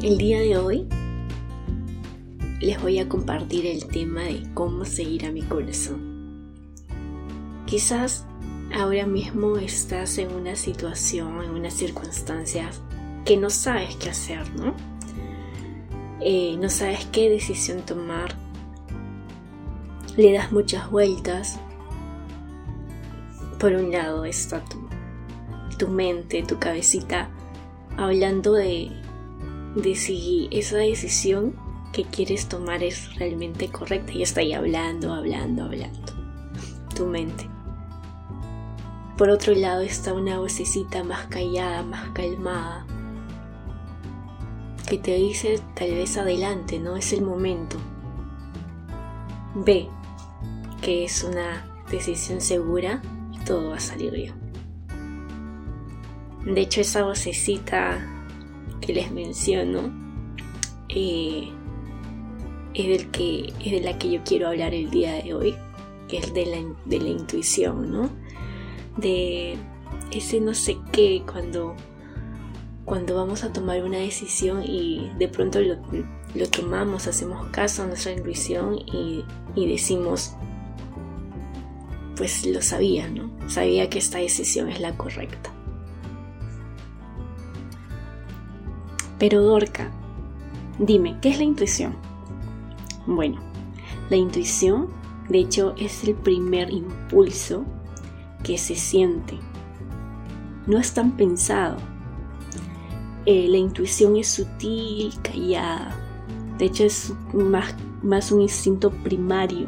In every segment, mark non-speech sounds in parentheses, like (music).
El día de hoy les voy a compartir el tema de cómo seguir a mi corazón. Quizás ahora mismo estás en una situación, en unas circunstancias que no sabes qué hacer, ¿no? Eh, no sabes qué decisión tomar, le das muchas vueltas. Por un lado está tu, tu mente, tu cabecita, hablando de, de si esa decisión que quieres tomar es realmente correcta y está ahí hablando, hablando, hablando. Tu mente. Por otro lado está una vocecita más callada, más calmada, que te dice tal vez adelante, ¿no? Es el momento. Ve que es una decisión segura y todo va a salir bien. De hecho, esa vocecita que les menciono eh, es, del que, es de la que yo quiero hablar el día de hoy, que es de la, de la intuición, ¿no? De ese no sé qué cuando, cuando vamos a tomar una decisión y de pronto lo, lo tomamos, hacemos caso a nuestra intuición y, y decimos, pues lo sabía, ¿no? Sabía que esta decisión es la correcta. Pero Dorca, dime, ¿qué es la intuición? Bueno, la intuición, de hecho, es el primer impulso que se siente. No es tan pensado. Eh, la intuición es sutil, callada. De hecho, es más, más un instinto primario,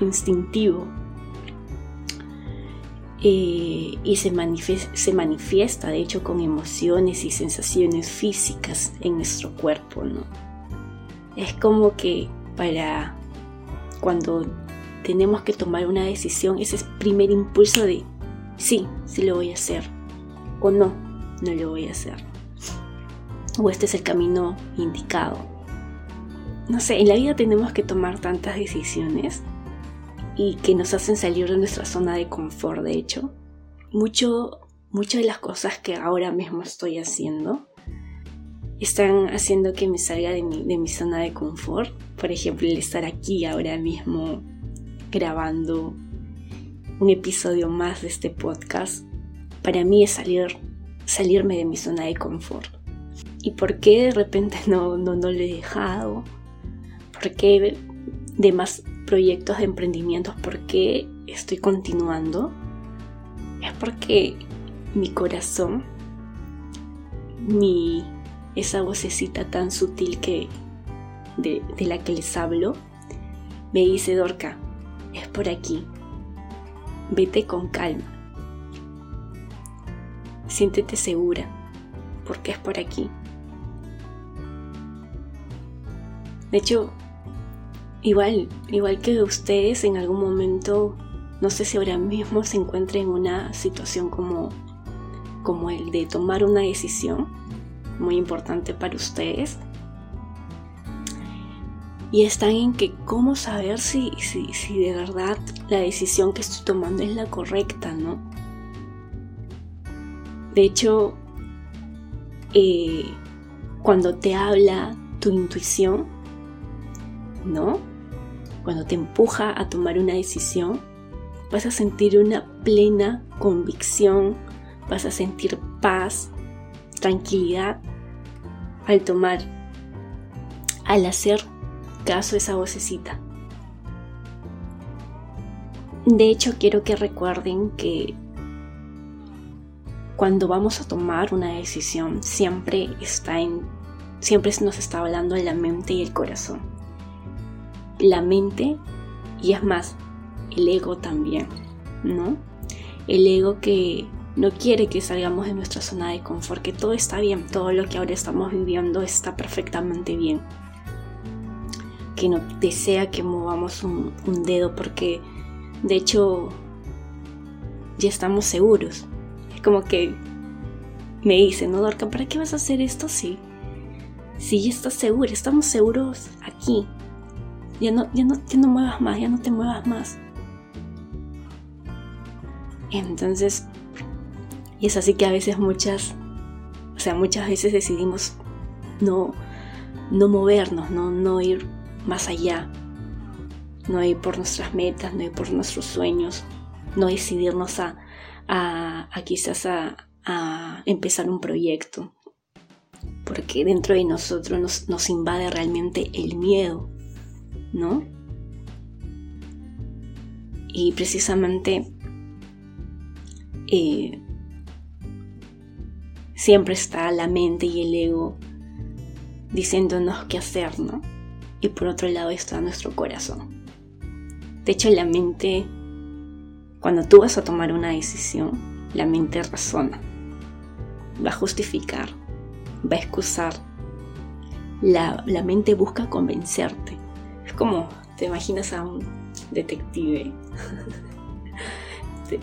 instintivo, eh, y se manifiesta, se manifiesta, de hecho, con emociones y sensaciones físicas en nuestro cuerpo, ¿no? Es como que para cuando tenemos que tomar una decisión, ese es primer impulso de sí, sí lo voy a hacer, o no, no lo voy a hacer, o este es el camino indicado. No sé, en la vida tenemos que tomar tantas decisiones y que nos hacen salir de nuestra zona de confort, de hecho. Mucho, muchas de las cosas que ahora mismo estoy haciendo están haciendo que me salga de mi, de mi zona de confort. Por ejemplo, el estar aquí ahora mismo grabando un episodio más de este podcast, para mí es salir, salirme de mi zona de confort. ¿Y por qué de repente no, no, no lo he dejado? ¿Por qué de más proyectos de emprendimientos, ¿por qué estoy continuando? Es porque mi corazón, mi, esa vocecita tan sutil que, de, de la que les hablo, me dice, Dorca, es por aquí. Vete con calma. Siéntete segura, porque es por aquí. De hecho, Igual, igual que ustedes en algún momento, no sé si ahora mismo se encuentren en una situación como, como el de tomar una decisión muy importante para ustedes. Y están en que cómo saber si, si, si de verdad la decisión que estoy tomando es la correcta, ¿no? De hecho, eh, cuando te habla tu intuición, ¿no? Cuando te empuja a tomar una decisión, vas a sentir una plena convicción, vas a sentir paz, tranquilidad al tomar, al hacer caso a esa vocecita. De hecho, quiero que recuerden que cuando vamos a tomar una decisión, siempre está en siempre nos está hablando la mente y el corazón la mente y es más, el ego también, ¿no? El ego que no quiere que salgamos de nuestra zona de confort, que todo está bien, todo lo que ahora estamos viviendo está perfectamente bien. Que no desea que movamos un, dedo porque de hecho ya estamos seguros. Es como que me dice, no, Dorca, ¿para qué vas a hacer esto? Sí, sí, ya estás seguro, estamos seguros aquí, ya no, ya no, no muevas más, ya no te muevas más. Entonces, Y es así que a veces muchas, o sea, muchas veces decidimos no, no movernos, no, no ir más allá, no ir por nuestras metas, no ir por nuestros sueños, no decidirnos a, a, quizás a, a, empezar un proyecto, porque dentro de nosotros nos, nos invade realmente el miedo, ¿no? Y precisamente eh, siempre está la mente y el ego diciéndonos qué hacer, ¿no? Y por otro lado está nuestro corazón. De hecho, la mente, cuando tú vas a tomar una decisión, la mente razona, va a justificar, va a excusar. La, la mente busca convencerte. Como te imaginas a un detective,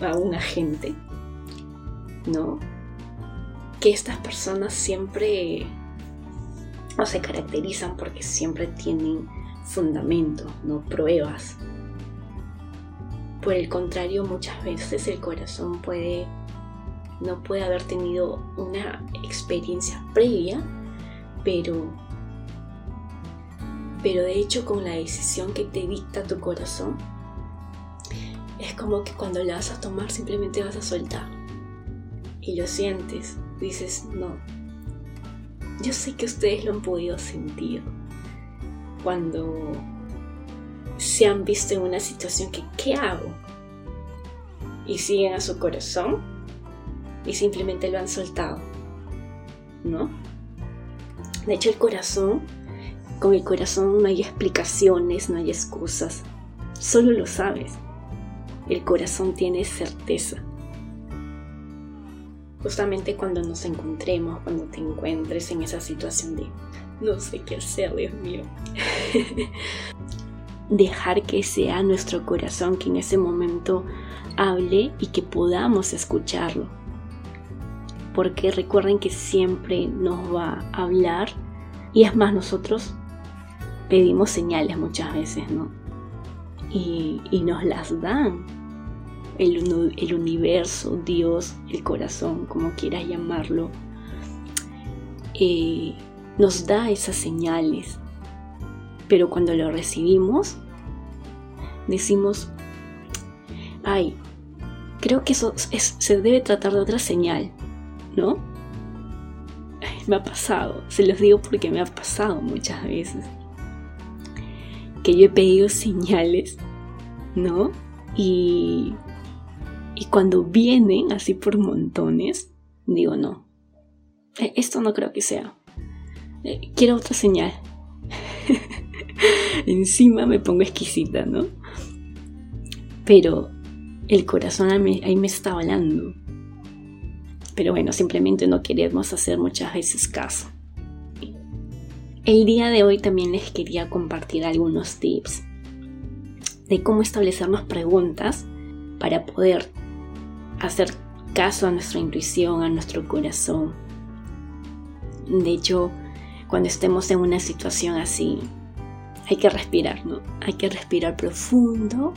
(laughs) a un agente, ¿no? Que estas personas siempre o se caracterizan porque siempre tienen fundamento, no pruebas. Por el contrario, muchas veces el corazón puede no puede haber tenido una experiencia previa, pero pero de hecho con la decisión que te dicta tu corazón es como que cuando la vas a tomar simplemente vas a soltar y lo sientes, dices, no, yo sé que ustedes lo han podido sentir cuando se han visto en una situación que, ¿qué hago? Y siguen a su corazón y simplemente lo han soltado, ¿no? De hecho, el corazón, con el corazón no hay explicaciones, no hay excusas, solo lo sabes. El corazón tiene certeza justamente cuando nos encontremos, cuando te encuentres en esa situación de no sé qué hacer, Dios mío. (laughs) Dejar que sea nuestro corazón que en ese momento hable y que podamos escucharlo. Porque recuerden que siempre nos va a hablar y es más, nosotros pedimos señales muchas veces, ¿no? Y, y nos las dan el, universo, Dios, el corazón, como quieras llamarlo, eh, nos da esas señales. Pero cuando lo recibimos, decimos, ay, creo que eso se debe tratar de otra señal, ¿no? me ha pasado, se los digo porque me ha pasado muchas veces. Que yo he pedido señales, ¿no? Y y cuando vienen así por montones, digo, no, eh, esto no creo que sea. Eh, quiero otra señal. (laughs) Encima me pongo exquisita, ¿no? Pero el corazón ahí me está hablando. Pero bueno, simplemente no queremos hacer muchas veces caso. El día de hoy también les quería compartir algunos tips de cómo establecernos preguntas para poder hacer caso a nuestra intuición, a nuestro corazón. De hecho, cuando estemos en una situación así, hay que respirar, ¿no? Hay que respirar profundo.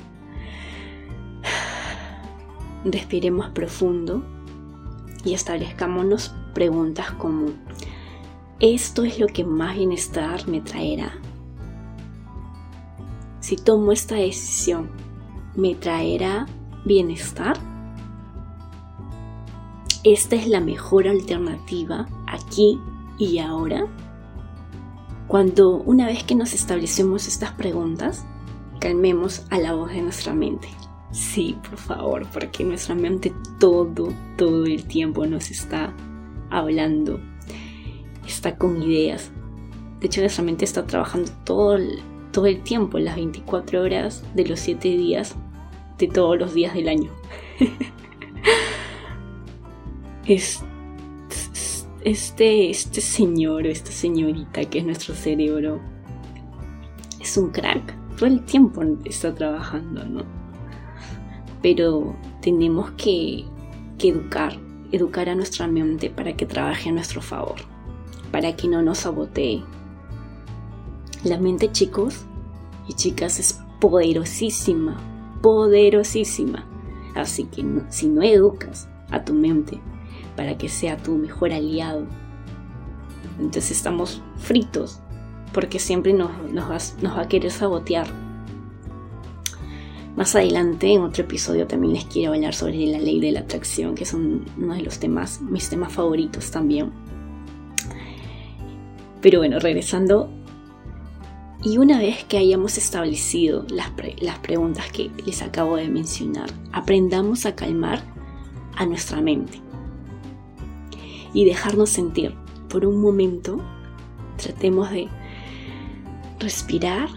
(sighs) Respiremos profundo y establezcámonos preguntas como, ¿esto es lo que más bienestar me traerá? Si tomo esta decisión, ¿me traerá bienestar? esta es la mejor alternativa aquí y ahora? Cuando una vez que nos establecemos estas preguntas, calmemos a la voz de nuestra mente. Sí, por favor, porque nuestra mente todo, todo el tiempo nos está hablando, está con ideas. De hecho, nuestra mente está trabajando todo el, todo el tiempo, las 24 horas de los 7 días de todos los días del año. (laughs) es, este, este señor o esta señorita que es nuestro cerebro es un crack. Todo el tiempo está trabajando, ¿no? Pero tenemos que, que educar, educar a nuestra mente para que trabaje a nuestro favor, para que no nos sabotee. La mente, chicos y chicas, es poderosísima, poderosísima. Así que si no educas a tu mente para que sea tu mejor aliado. Entonces estamos fritos porque siempre nos, va, a querer sabotear. Más adelante, en otro episodio, también les quiero hablar sobre la ley de la atracción, que es uno de los temas, mis temas favoritos también. Pero bueno, regresando. Y una vez que hayamos establecido las, las preguntas que les acabo de mencionar, aprendamos a calmar a nuestra mente y dejarnos sentir por un momento. Tratemos de respirar,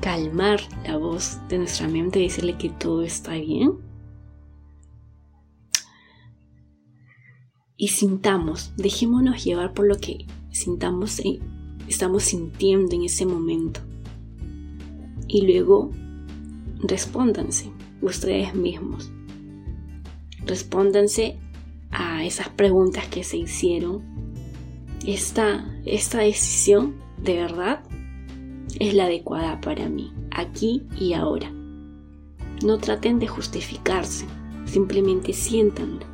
calmar la voz de nuestra mente decirle que todo está bien. Y sintamos, dejémonos llevar por lo que sintamos, y estamos sintiendo en ese momento. Y luego respóndanse ustedes mismos. Respóndanse a esas preguntas que se hicieron. Esta, esta decisión de verdad es la adecuada para mí, aquí y ahora. No traten de justificarse, simplemente siéntanlo.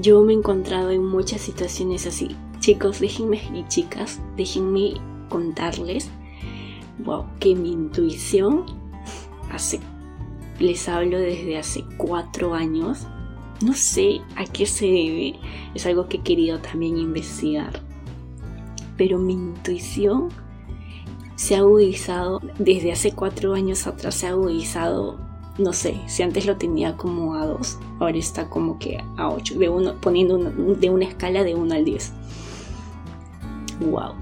Yo me he encontrado en muchas situaciones así. Chicos, déjenme y chicas, déjenme contarles wow, que mi intuición hace les hablo desde hace cuatro años. No sé a qué se debe, es algo que he querido también investigar. Pero mi intuición se ha agudizado desde hace cuatro años atrás, se ha agudizado, no sé, si antes lo tenía como a dos, ahora está como que a ocho, de uno, poniendo de una escala de uno al diez. ¡Wow!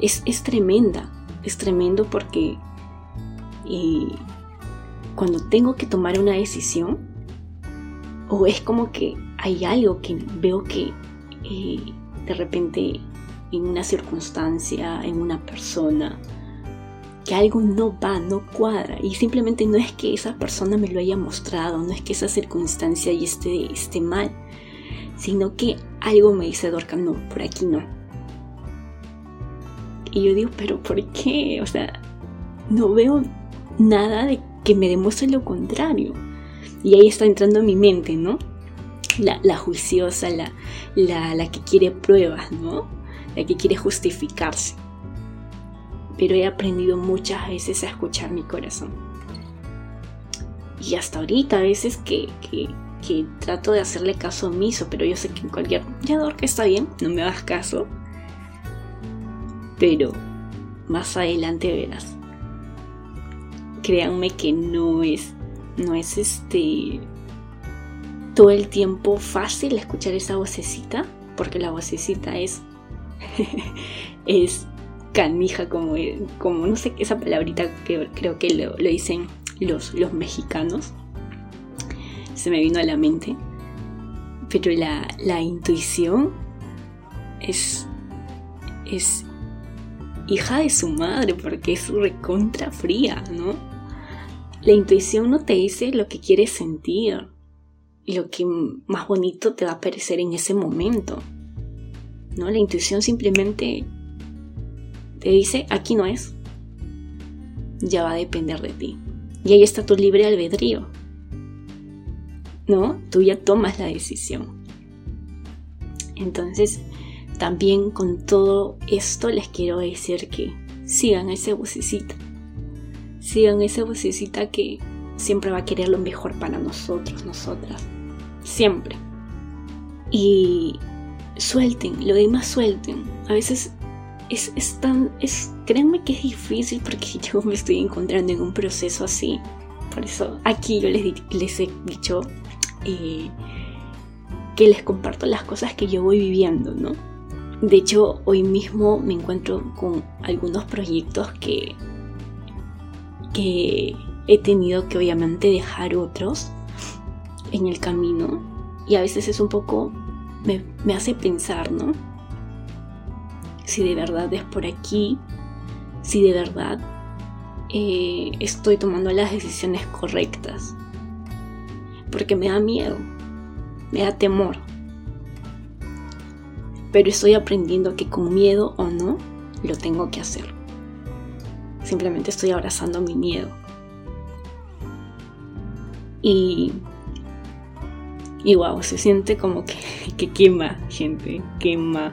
Es, es tremenda, es tremendo porque y cuando tengo que tomar una decisión, o es como que hay algo que veo que eh, de repente en una circunstancia, en una persona, que algo no va, no cuadra. Y simplemente no es que esa persona me lo haya mostrado, no es que esa circunstancia y esté, esté mal, sino que algo me dice Dorca, no, por aquí no. Y yo digo, pero ¿por qué? O sea, no veo nada de que me demuestre lo contrario. Y ahí está entrando mi mente, ¿no? La, juiciosa, la, la, que quiere pruebas, ¿no? La que quiere justificarse. Pero he aprendido muchas veces a escuchar mi corazón. Y hasta ahorita a veces que, que, trato de hacerle caso omiso, pero yo sé que en cualquier... Ya que está bien, no me hagas caso. Pero más adelante verás créanme que no es, no es este todo el tiempo fácil escuchar esa vocecita, porque la vocecita es, (laughs) es canija, como, como no sé, esa palabrita que creo que lo, dicen los, los mexicanos. Se me vino a la mente. Pero la, la intuición es, es hija de su madre, porque es recontra fría, ¿no? La intuición no te dice lo que quieres sentir lo que más bonito te va a parecer en ese momento. ¿No? La intuición simplemente te dice, aquí no es. Ya va a depender de ti. Y ahí está tu libre albedrío. ¿No? Tú ya tomas la decisión. Entonces, también con todo esto les quiero decir que sigan ese vocecita sigan esa vocecita que siempre va a querer lo mejor para nosotros, nosotras. Siempre. Y suelten, lo demás suelten. A veces es, tan. Es, créanme que es difícil porque (laughs) yo me estoy encontrando en un proceso así. Por eso aquí yo les, les he dicho eh, que les comparto las cosas que yo voy viviendo, ¿no? De hecho, hoy mismo me encuentro con algunos proyectos que que he tenido que obviamente dejar otros en el camino y a veces es un poco, me, hace pensar, ¿no? Si de verdad es por aquí, si de verdad eh, estoy tomando las decisiones correctas. Porque me da miedo, me da temor. Pero estoy aprendiendo que con miedo o no, lo tengo que hacer. Simplemente estoy abrazando mi miedo. Y Y wow, se siente como que, (laughs) que quema, gente, quema.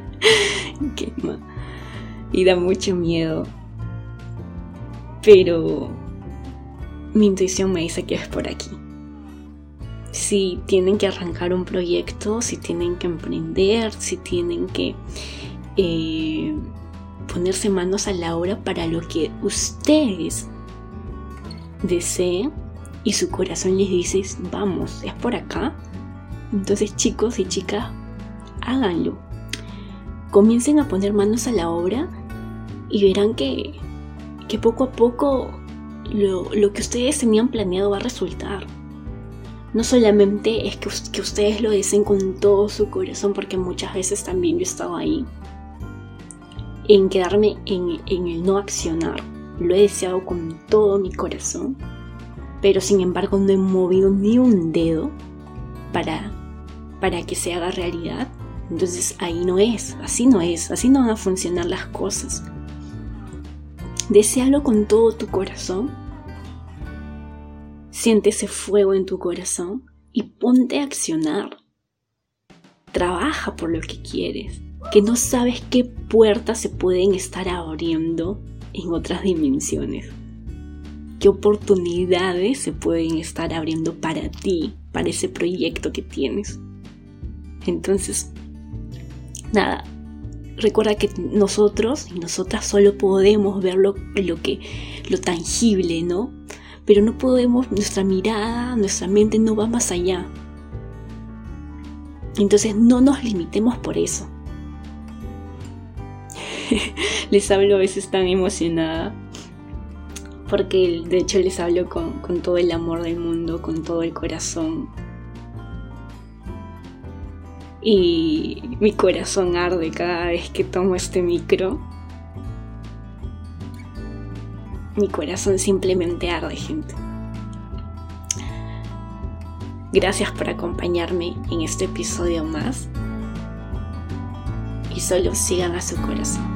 (laughs) quema. Y da mucho miedo. Pero mi intuición me dice que es por aquí. Si tienen que arrancar un proyecto, si tienen que emprender, si tienen que eh, ponerse manos a la obra para lo que ustedes deseen y su corazón les dice, vamos, es por acá. Entonces chicos y chicas, háganlo. Comiencen a poner manos a la obra y verán que, que poco a poco lo, lo, que ustedes tenían planeado va a resultar. No solamente es que, que ustedes lo deseen con todo su corazón, porque muchas veces también yo he estado ahí, en quedarme en, en el no accionar. Lo he deseado con todo mi corazón pero sin embargo no he movido ni un dedo para, para que se haga realidad, entonces ahí no es, así no es, así no van a funcionar las cosas. Desealo con todo tu corazón, siente ese fuego en tu corazón y ponte a accionar. Trabaja por lo que quieres, que no sabes qué puertas se pueden estar abriendo en otras dimensiones qué oportunidades se pueden estar abriendo para ti, para ese proyecto que tienes. Entonces, nada, recuerda que nosotros y nosotras solo podemos ver lo, que, lo tangible, ¿no? Pero no podemos, nuestra mirada, nuestra mente no va más allá. Entonces no nos limitemos por eso. (laughs) Les hablo a veces tan emocionada porque de hecho les hablo con, todo el amor del mundo, con todo el corazón. Y mi corazón arde cada vez que tomo este micro. Mi corazón simplemente arde, gente. Gracias por acompañarme en este episodio más. Y solo sigan a su corazón.